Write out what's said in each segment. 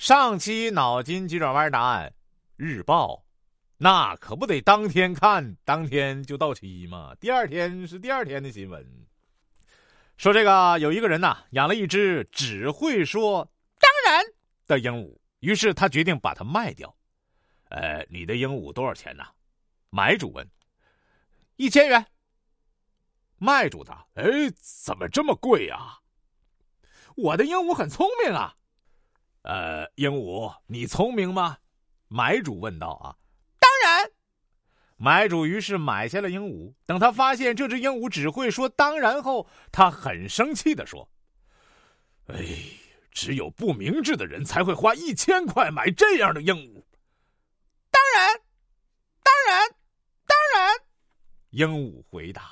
上期脑筋急转弯答案，日报，那可不得当天看，当天就到期吗？第二天是第二天的新闻。说这个有一个人呐，养了一只只会说“当然”的鹦鹉，于是他决定把它卖掉。呃，你的鹦鹉多少钱呢？买主问。一千元。卖主答：哎，怎么这么贵呀？我的鹦鹉很聪明啊。呃，鹦鹉，你聪明吗？买主问道。啊，当然。买主于是买下了鹦鹉。等他发现这只鹦鹉只会说“当然”后，他很生气的说：“哎，只有不明智的人才会花一千块买这样的鹦鹉。”当然，当然，当然。鹦鹉回答：“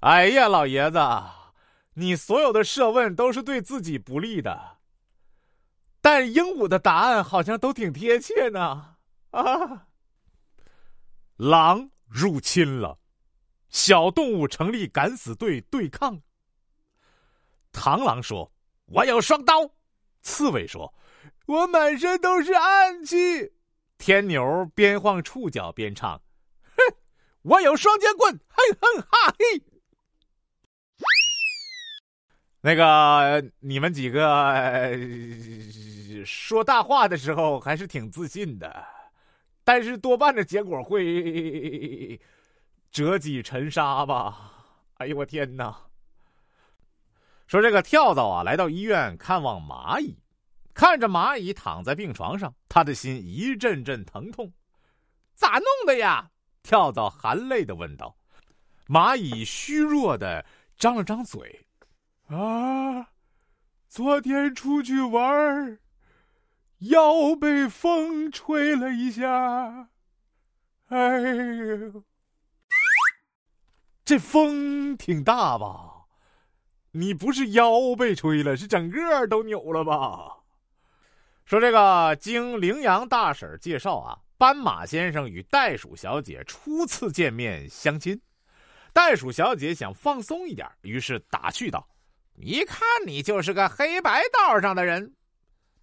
哎呀，老爷子。”你所有的设问都是对自己不利的，但鹦鹉的答案好像都挺贴切呢。啊！狼入侵了，小动物成立敢死队对抗。螳螂说：“我有双刀。”刺猬说：“我满身都是暗器。”天牛边晃触角边唱：“哼，我有双截棍。”哼哼哈嘿。那个，你们几个说大话的时候还是挺自信的，但是多半的结果会折戟沉沙吧？哎呦我天哪！说这个跳蚤啊，来到医院看望蚂蚁，看着蚂蚁躺在病床上，他的心一阵阵疼痛。咋弄的呀？跳蚤含泪的问道。蚂蚁虚弱的张了张嘴。啊，昨天出去玩儿腰被风吹了一下。哎呦，这风挺大吧？你不是腰被吹了，是整个都扭了吧？说这个，经羚羊大婶介绍啊，斑马先生与袋鼠小姐初次见面相亲，袋鼠小姐想放松一点，于是打趣道。一看你就是个黑白道上的人，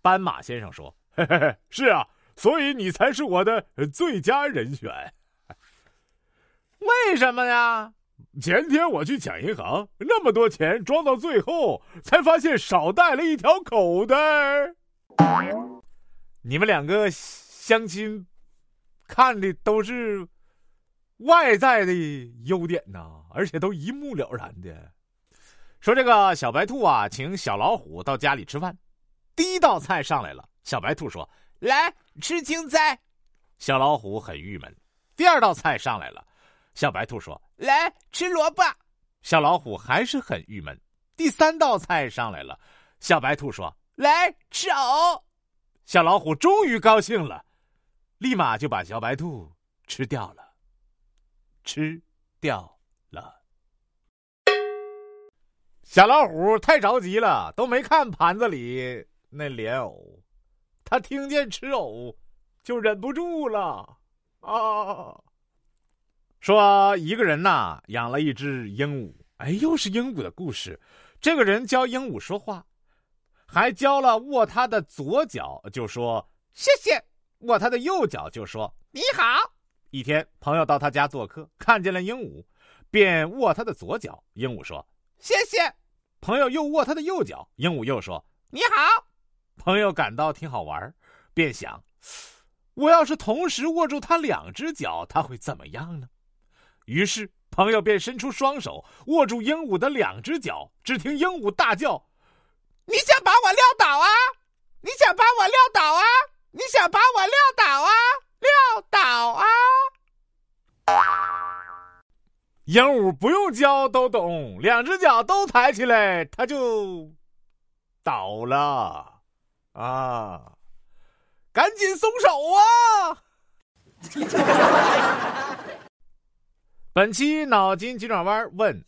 斑马先生说：“嘿嘿嘿，是啊，所以你才是我的最佳人选。为什么呀？前天我去抢银行，那么多钱装到最后，才发现少带了一条口袋。你们两个相亲，看的都是外在的优点呐，而且都一目了然的。”说这个小白兔啊，请小老虎到家里吃饭。第一道菜上来了，小白兔说：“来吃青菜。”小老虎很郁闷。第二道菜上来了，小白兔说：“来吃萝卜。”小老虎还是很郁闷。第三道菜上来了，小白兔说：“来吃藕。”小老虎终于高兴了，立马就把小白兔吃掉了。吃掉了。小老虎太着急了，都没看盘子里那莲藕，他听见吃藕，就忍不住了啊！说一个人呐，养了一只鹦鹉，哎，又是鹦鹉的故事。这个人教鹦鹉说话，还教了握它的左脚就说谢谢，握它的右脚就说你好。一天，朋友到他家做客，看见了鹦鹉，便握它的左脚。鹦鹉说。谢谢，朋友又握他的右脚，鹦鹉又说：“你好。”朋友感到挺好玩，便想：“我要是同时握住他两只脚，他会怎么样呢？”于是朋友便伸出双手握住鹦鹉的两只脚，只听鹦鹉大叫：“你想把我撂倒啊？你想把我撂倒啊？你想把我撂倒啊？撂倒啊！”鹦鹉不用教都懂，两只脚都抬起来，它就倒了啊！赶紧松手啊！本期脑筋急转弯问：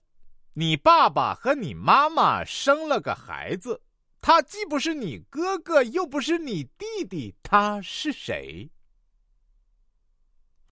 你爸爸和你妈妈生了个孩子，他既不是你哥哥，又不是你弟弟，他是谁？